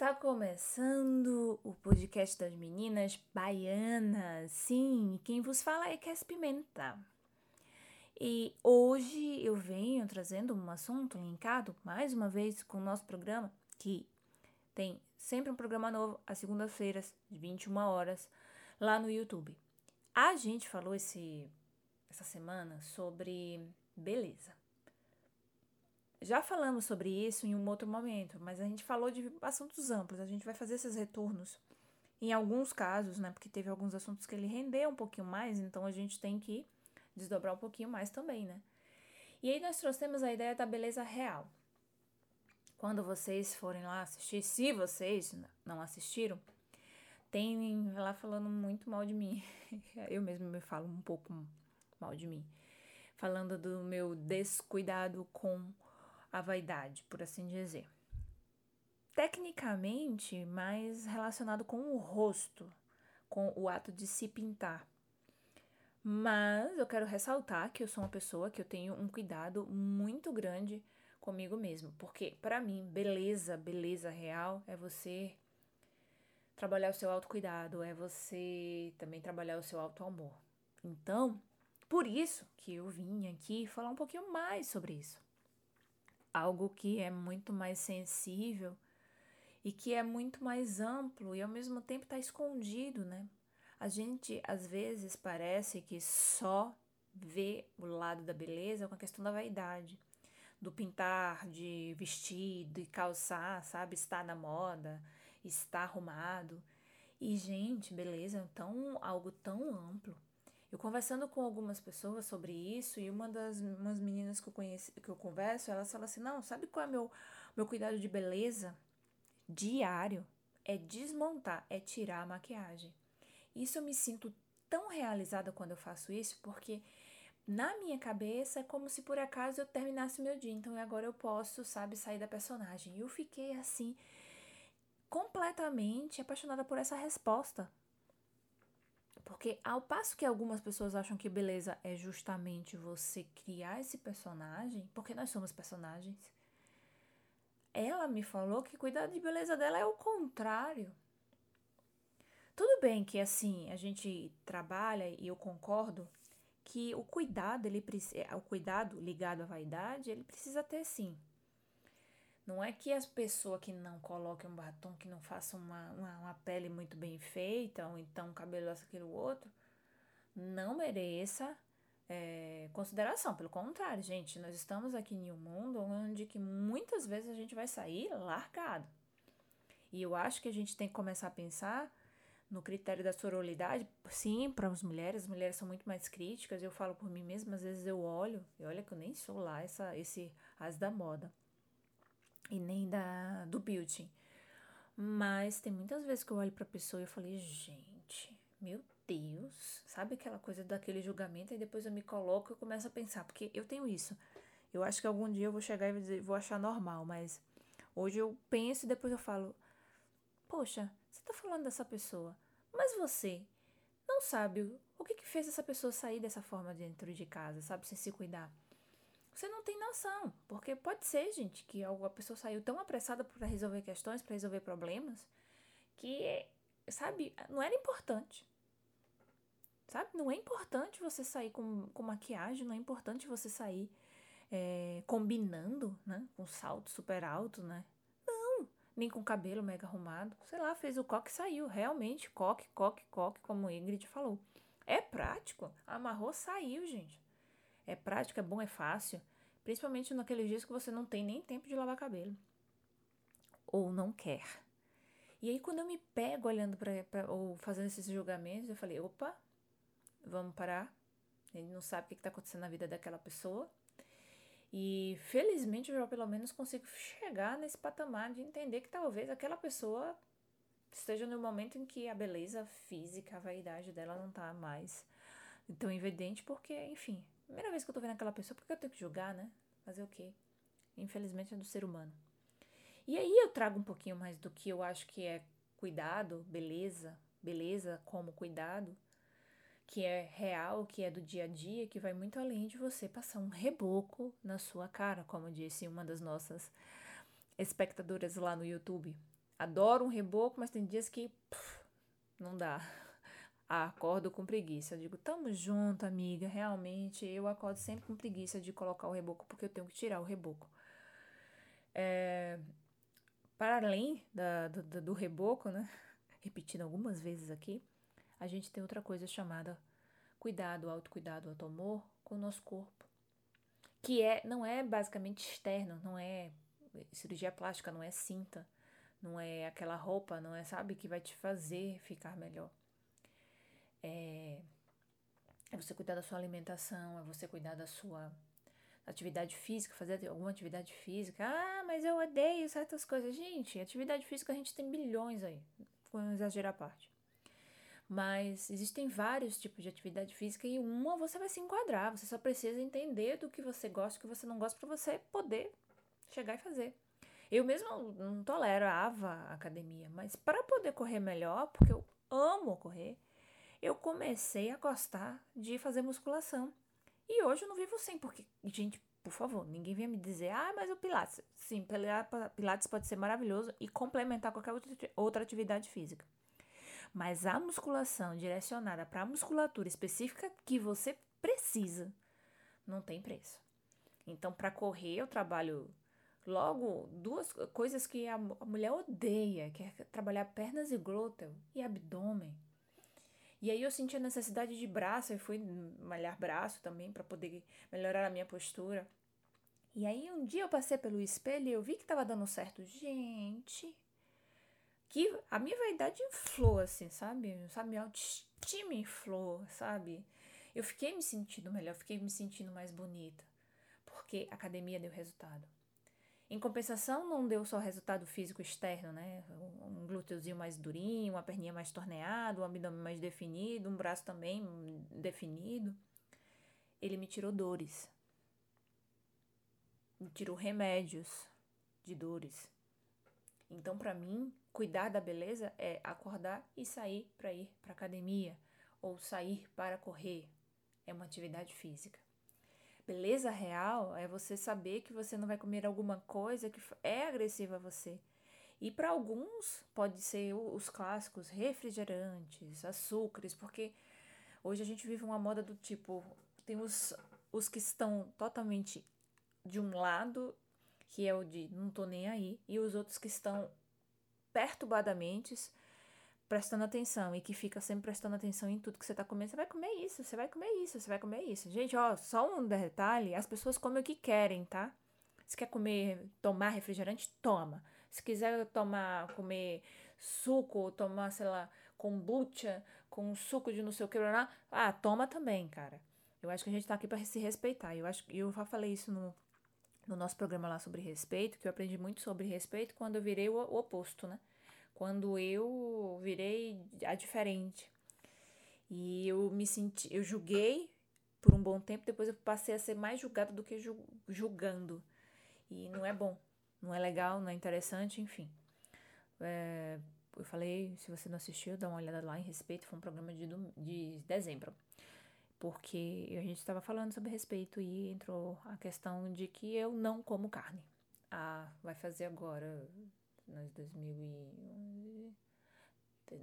Está começando o podcast das meninas baianas. Sim, quem vos fala é Cass Pimenta. E hoje eu venho trazendo um assunto linkado mais uma vez com o nosso programa, que tem sempre um programa novo às segundas-feiras, de 21 horas, lá no YouTube. A gente falou esse, essa semana sobre beleza. Já falamos sobre isso em um outro momento, mas a gente falou de assuntos amplos. A gente vai fazer esses retornos em alguns casos, né? Porque teve alguns assuntos que ele rendeu um pouquinho mais, então a gente tem que desdobrar um pouquinho mais também, né? E aí nós trouxemos a ideia da beleza real. Quando vocês forem lá assistir, se vocês não assistiram, tem lá falando muito mal de mim. Eu mesmo me falo um pouco mal de mim. Falando do meu descuidado com a vaidade, por assim dizer. Tecnicamente, mais relacionado com o rosto, com o ato de se pintar. Mas eu quero ressaltar que eu sou uma pessoa que eu tenho um cuidado muito grande comigo mesmo, porque para mim, beleza, beleza real é você trabalhar o seu autocuidado, é você também trabalhar o seu auto-amor. Então, por isso que eu vim aqui falar um pouquinho mais sobre isso algo que é muito mais sensível e que é muito mais amplo e ao mesmo tempo está escondido, né? A gente às vezes parece que só vê o lado da beleza com a questão da vaidade, do pintar, de vestir, de calçar, sabe? Estar na moda, estar arrumado. E, gente, beleza é tão, algo tão amplo. Eu conversando com algumas pessoas sobre isso, e uma das umas meninas que eu conheço, que eu converso, elas falam assim: não, sabe qual é meu, meu cuidado de beleza? Diário. É desmontar, é tirar a maquiagem. Isso eu me sinto tão realizada quando eu faço isso, porque na minha cabeça é como se por acaso eu terminasse meu dia. Então agora eu posso, sabe, sair da personagem. E eu fiquei assim, completamente apaixonada por essa resposta. Porque ao passo que algumas pessoas acham que beleza é justamente você criar esse personagem, porque nós somos personagens, ela me falou que cuidar de beleza dela é o contrário. Tudo bem que assim, a gente trabalha e eu concordo que o cuidado, ele é, o cuidado ligado à vaidade, ele precisa ter sim não é que as pessoas que não coloquem um batom, que não façam uma, uma, uma pele muito bem feita, ou então um cabelo aquilo outro, não mereça é, consideração. Pelo contrário, gente, nós estamos aqui em um mundo onde que muitas vezes a gente vai sair largado. E eu acho que a gente tem que começar a pensar no critério da sororidade, sim, para as mulheres, as mulheres são muito mais críticas, eu falo por mim mesma, às vezes eu olho, e olha que eu nem sou lá essa, esse as da moda e nem da do beauty. Mas tem muitas vezes que eu olho pra pessoa e eu falei, gente, meu Deus, sabe aquela coisa daquele julgamento e depois eu me coloco e começo a pensar, porque eu tenho isso. Eu acho que algum dia eu vou chegar e vou, dizer, vou achar normal, mas hoje eu penso e depois eu falo, poxa, você tá falando dessa pessoa, mas você não sabe o que, que fez essa pessoa sair dessa forma dentro de casa, sabe, sem se cuidar. Você não tem noção, porque pode ser, gente, que a pessoa saiu tão apressada para resolver questões, para resolver problemas, que, sabe, não era importante. Sabe? Não é importante você sair com, com maquiagem, não é importante você sair é, combinando, né? Com salto super alto, né? Não, nem com cabelo mega arrumado. Sei lá, fez o coque e saiu. Realmente, coque, coque, coque, como Ingrid falou. É prático. Amarrou, saiu, gente. É prático, é bom, é fácil. Principalmente naqueles dias que você não tem nem tempo de lavar cabelo. Ou não quer. E aí, quando eu me pego olhando para ou fazendo esses julgamentos, eu falei: opa, vamos parar. Ele não sabe o que está acontecendo na vida daquela pessoa. E felizmente eu já pelo menos consigo chegar nesse patamar de entender que talvez aquela pessoa esteja no momento em que a beleza física, a vaidade dela não está mais tão evidente, porque, enfim, Primeira vez que eu tô vendo aquela pessoa, por que eu tenho que julgar, né? Fazer o quê? Infelizmente é do ser humano. E aí eu trago um pouquinho mais do que eu acho que é cuidado, beleza, beleza como cuidado, que é real, que é do dia a dia, que vai muito além de você passar um reboco na sua cara, como disse uma das nossas espectadoras lá no YouTube. adoro um reboco, mas tem dias que pff, não dá. Acordo com preguiça. Eu digo, tamo junto, amiga. Realmente, eu acordo sempre com preguiça de colocar o reboco, porque eu tenho que tirar o reboco. É, para além da, do, do reboco, né? Repetindo algumas vezes aqui, a gente tem outra coisa chamada cuidado, autocuidado, auto-amor com o nosso corpo. Que é, não é basicamente externo, não é cirurgia plástica, não é cinta, não é aquela roupa, não é, sabe, que vai te fazer ficar melhor. É, é você cuidar da sua alimentação, é você cuidar da sua atividade física, fazer alguma atividade física. Ah, mas eu odeio certas coisas. Gente, atividade física a gente tem bilhões aí, com exagero à parte. Mas existem vários tipos de atividade física e uma você vai se enquadrar. Você só precisa entender do que você gosta o que você não gosta para você poder chegar e fazer. Eu mesmo não tolero a ava academia, mas para poder correr melhor, porque eu amo correr, eu comecei a gostar de fazer musculação. E hoje eu não vivo sem, porque, gente, por favor, ninguém venha me dizer, ah, mas o Pilates. Sim, Pilates pode ser maravilhoso e complementar qualquer outra atividade física. Mas a musculação direcionada para a musculatura específica que você precisa, não tem preço. Então, para correr, eu trabalho logo duas coisas que a, a mulher odeia, que é trabalhar pernas e glúteo e abdômen. E aí eu senti a necessidade de braço, eu fui malhar braço também para poder melhorar a minha postura. E aí um dia eu passei pelo espelho e eu vi que tava dando certo. Gente, que a minha vaidade inflou assim, sabe? Sabe, minha autoestima inflou, sabe? Eu fiquei me sentindo melhor, fiquei me sentindo mais bonita, porque a academia deu resultado. Em compensação, não deu só resultado físico externo, né? Um glúteozinho mais durinho, uma perninha mais torneada, um abdômen mais definido, um braço também definido. Ele me tirou dores. Me tirou remédios de dores. Então, para mim, cuidar da beleza é acordar e sair para ir para academia ou sair para correr. É uma atividade física. Beleza real é você saber que você não vai comer alguma coisa que é agressiva a você. E para alguns pode ser os clássicos refrigerantes, açúcares, porque hoje a gente vive uma moda do tipo, tem os, os que estão totalmente de um lado, que é o de não tô nem aí, e os outros que estão perturbadamente prestando atenção e que fica sempre prestando atenção em tudo que você tá comendo, você vai comer isso, você vai comer isso, você vai comer isso. Gente, ó, só um detalhe, as pessoas comem o que querem, tá? Se quer comer, tomar refrigerante, toma. Se quiser tomar, comer suco, tomar, sei lá, kombucha, com suco de não sei o que, ah, toma também, cara. Eu acho que a gente tá aqui para se respeitar. Eu acho que eu já falei isso no, no nosso programa lá sobre respeito, que eu aprendi muito sobre respeito quando eu virei o, o oposto, né? Quando eu virei a diferente. E eu me senti, eu julguei por um bom tempo, depois eu passei a ser mais julgada do que julgando. E não é bom, não é legal, não é interessante, enfim. É, eu falei, se você não assistiu, dá uma olhada lá em respeito, foi um programa de, de dezembro. Porque a gente estava falando sobre respeito e entrou a questão de que eu não como carne. Ah, vai fazer agora nós 2011.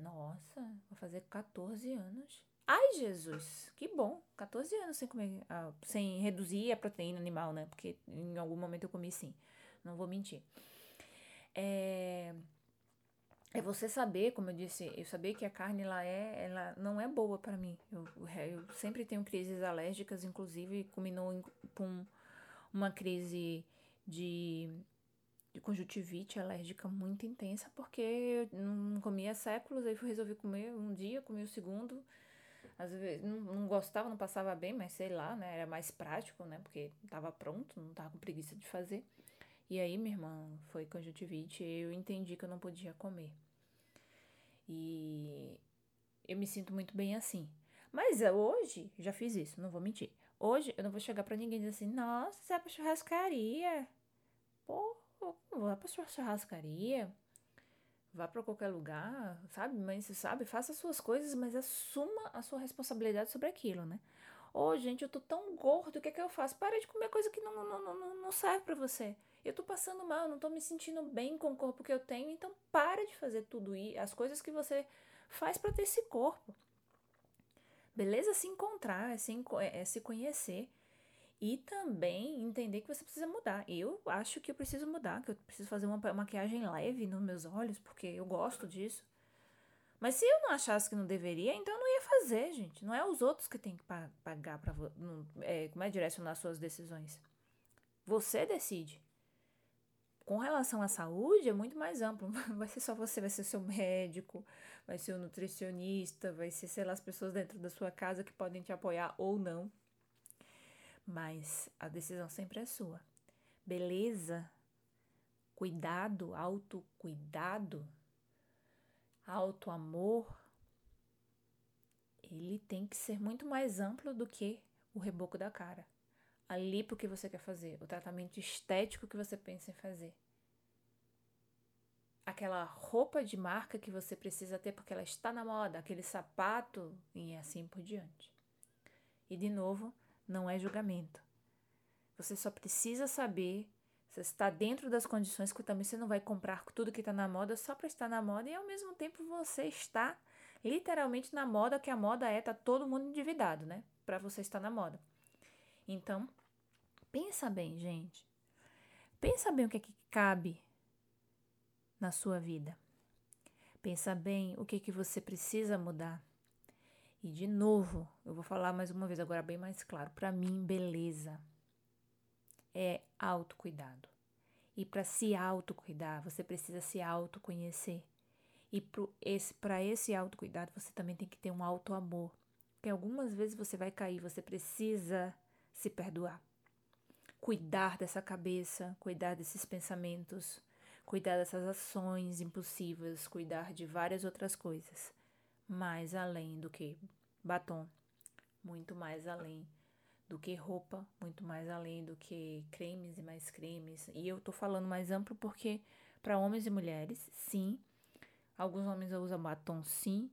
Nossa, vou fazer 14 anos. Ai, Jesus, que bom. 14 anos sem comer, ah, sem reduzir a proteína animal, né? Porque em algum momento eu comi sim. Não vou mentir. É, é você saber, como eu disse, eu saber que a carne ela é, ela não é boa para mim. Eu, eu sempre tenho crises alérgicas, inclusive culminou com uma crise de de conjuntivite alérgica muito intensa, porque eu não comia séculos, aí resolvi comer um dia, comi o segundo. Às vezes não, não gostava, não passava bem, mas sei lá, né? Era mais prático, né? Porque estava pronto, não estava com preguiça de fazer. E aí, minha irmã, foi conjuntivite e eu entendi que eu não podia comer. E eu me sinto muito bem assim. Mas hoje, já fiz isso, não vou mentir. Hoje eu não vou chegar para ninguém e dizer assim: nossa, você é pra churrascaria. Pô, vá pra sua churrascaria, vá para qualquer lugar, sabe? Mas, sabe, faça suas coisas, mas assuma a sua responsabilidade sobre aquilo, né? Ô, oh, gente, eu tô tão gordo, o que é que eu faço? Para de comer coisa que não, não, não, não serve para você. Eu tô passando mal, não tô me sentindo bem com o corpo que eu tenho, então para de fazer tudo isso, as coisas que você faz para ter esse corpo. Beleza? Se encontrar, é se, é se conhecer e também entender que você precisa mudar. Eu acho que eu preciso mudar, que eu preciso fazer uma maquiagem leve nos meus olhos, porque eu gosto disso. Mas se eu não achasse que não deveria, então eu não ia fazer, gente. Não é os outros que tem que pagar para é, como é direcionar suas decisões. Você decide. Com relação à saúde, é muito mais amplo. Vai ser só você, vai ser seu médico, vai ser o nutricionista, vai ser, sei lá, as pessoas dentro da sua casa que podem te apoiar ou não. Mas a decisão sempre é sua. Beleza, cuidado, autocuidado, auto-amor, ele tem que ser muito mais amplo do que o reboco da cara. A lipo que você quer fazer, o tratamento estético que você pensa em fazer. Aquela roupa de marca que você precisa ter porque ela está na moda, aquele sapato e assim por diante. E de novo, não é julgamento. Você só precisa saber você está dentro das condições que também você não vai comprar tudo que está na moda só para estar na moda e ao mesmo tempo você está literalmente na moda que a moda é, tá todo mundo endividado, né? Para você estar na moda. Então, pensa bem, gente. Pensa bem o que é que cabe na sua vida. Pensa bem o que é que você precisa mudar. E de novo, eu vou falar mais uma vez agora bem mais claro. Para mim, beleza é autocuidado. E para se autocuidar, você precisa se autoconhecer. E para esse, esse autocuidado, você também tem que ter um autoamor. Porque algumas vezes você vai cair, você precisa se perdoar. Cuidar dessa cabeça, cuidar desses pensamentos, cuidar dessas ações impulsivas, cuidar de várias outras coisas. Mais além do que batom, muito mais além do que roupa, muito mais além do que cremes e mais cremes. E eu tô falando mais amplo porque para homens e mulheres, sim. Alguns homens usam batom, sim.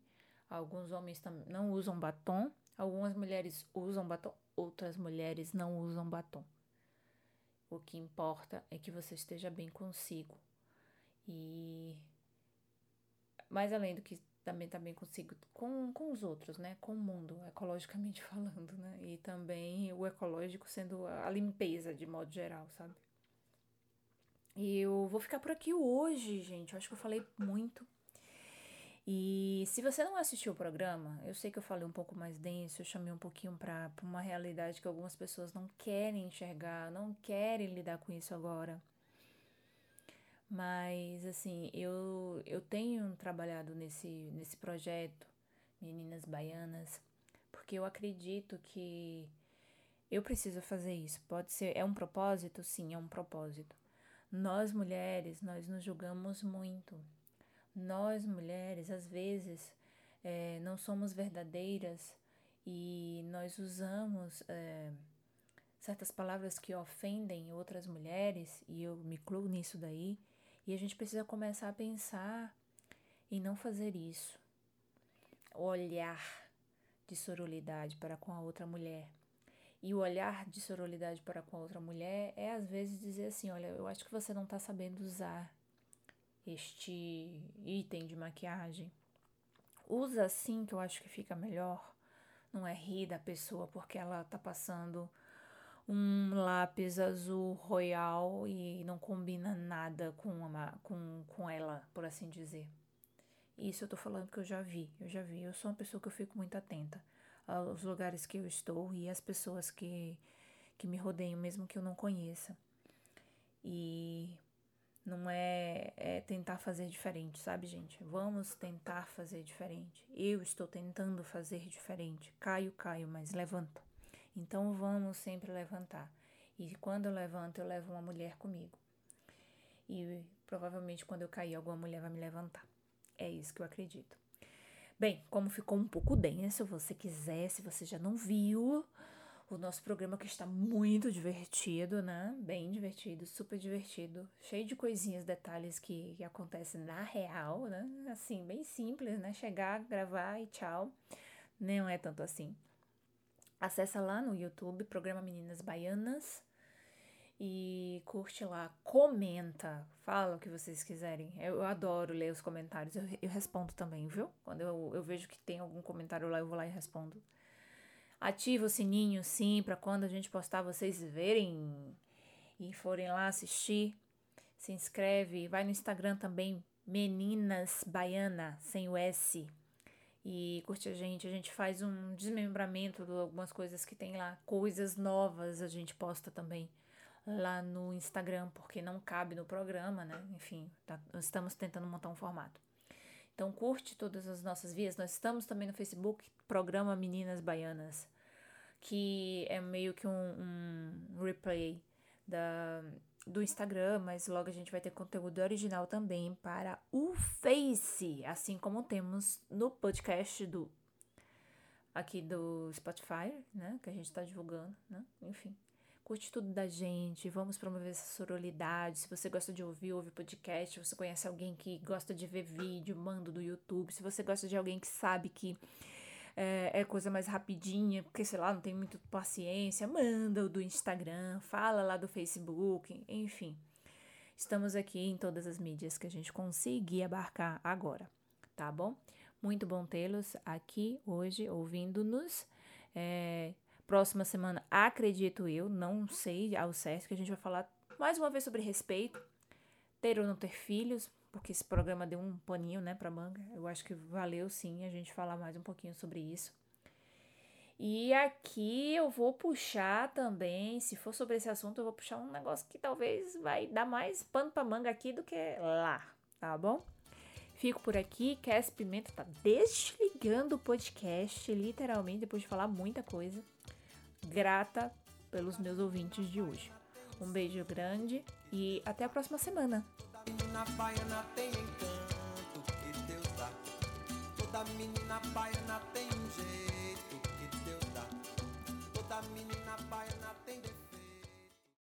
Alguns homens não usam batom. Algumas mulheres usam batom, outras mulheres não usam batom. O que importa é que você esteja bem consigo. E mais além do que também também consigo com, com os outros, né? Com o mundo, ecologicamente falando, né? E também o ecológico sendo a limpeza de modo geral, sabe? E eu vou ficar por aqui hoje, gente. Eu acho que eu falei muito. E se você não assistiu o programa, eu sei que eu falei um pouco mais denso, eu chamei um pouquinho para uma realidade que algumas pessoas não querem enxergar, não querem lidar com isso agora. Mas, assim, eu, eu tenho trabalhado nesse, nesse projeto, Meninas Baianas, porque eu acredito que eu preciso fazer isso. Pode ser, é um propósito? Sim, é um propósito. Nós mulheres, nós nos julgamos muito. Nós mulheres, às vezes, é, não somos verdadeiras e nós usamos é, certas palavras que ofendem outras mulheres, e eu me incluo nisso daí, e a gente precisa começar a pensar em não fazer isso. Olhar de sororidade para com a outra mulher. E o olhar de sororidade para com a outra mulher é às vezes dizer assim: olha, eu acho que você não está sabendo usar este item de maquiagem. Usa assim que eu acho que fica melhor. Não é rir da pessoa porque ela está passando um lápis azul royal e não combina nada com, uma, com, com ela, por assim dizer. Isso eu tô falando que eu já vi, eu já vi. Eu sou uma pessoa que eu fico muito atenta aos lugares que eu estou e às pessoas que, que me rodeiam, mesmo que eu não conheça. E não é, é tentar fazer diferente, sabe, gente? Vamos tentar fazer diferente. Eu estou tentando fazer diferente. Caio, caio, mas levanto. Então vamos sempre levantar. E quando eu levanto, eu levo uma mulher comigo. E provavelmente quando eu cair, alguma mulher vai me levantar. É isso que eu acredito. Bem, como ficou um pouco denso, você quiser, se você já não viu, o nosso programa que está muito divertido, né? Bem divertido, super divertido, cheio de coisinhas, detalhes que, que acontecem na real, né? Assim, bem simples, né? Chegar, gravar e tchau. Não é tanto assim. Acessa lá no YouTube, Programa Meninas Baianas. E curte lá, comenta, fala o que vocês quiserem. Eu, eu adoro ler os comentários, eu, eu respondo também, viu? Quando eu, eu vejo que tem algum comentário lá, eu vou lá e respondo. Ativa o sininho, sim, para quando a gente postar vocês verem e forem lá assistir. Se inscreve, vai no Instagram também, Meninas Baiana, sem o S. E curte a gente, a gente faz um desmembramento de algumas coisas que tem lá, coisas novas a gente posta também lá no Instagram, porque não cabe no programa, né? Enfim, tá, estamos tentando montar um formato. Então curte todas as nossas vias. Nós estamos também no Facebook, programa Meninas Baianas, que é meio que um, um replay da, do Instagram, mas logo a gente vai ter conteúdo original também para o Face, assim como temos no podcast do aqui do Spotify, né, que a gente está divulgando, né? Enfim. Curte tudo da gente, vamos promover essa sororidade. Se você gosta de ouvir, ouve podcast. Se você conhece alguém que gosta de ver vídeo, manda do YouTube. Se você gosta de alguém que sabe que é, é, coisa mais rapidinha, porque sei lá, não tem muita paciência, manda o do Instagram, fala lá do Facebook, enfim. Estamos aqui em todas as mídias que a gente conseguir abarcar agora, tá bom? Muito bom tê-los aqui hoje ouvindo-nos. É, Próxima semana, acredito eu, não sei ao certo, que a gente vai falar mais uma vez sobre respeito, ter ou não ter filhos, porque esse programa deu um paninho, né, pra manga. Eu acho que valeu sim a gente falar mais um pouquinho sobre isso. E aqui eu vou puxar também, se for sobre esse assunto, eu vou puxar um negócio que talvez vai dar mais pano pra manga aqui do que lá, tá bom? Fico por aqui. Cass Pimenta tá desligando o podcast, literalmente, depois de falar muita coisa grata pelos meus ouvintes de hoje. Um beijo grande e até a próxima semana. Toda menina baiana tem encanto que Deus dá. Toda menina baiana tem um jeito que Deus dá. Toda menina baiana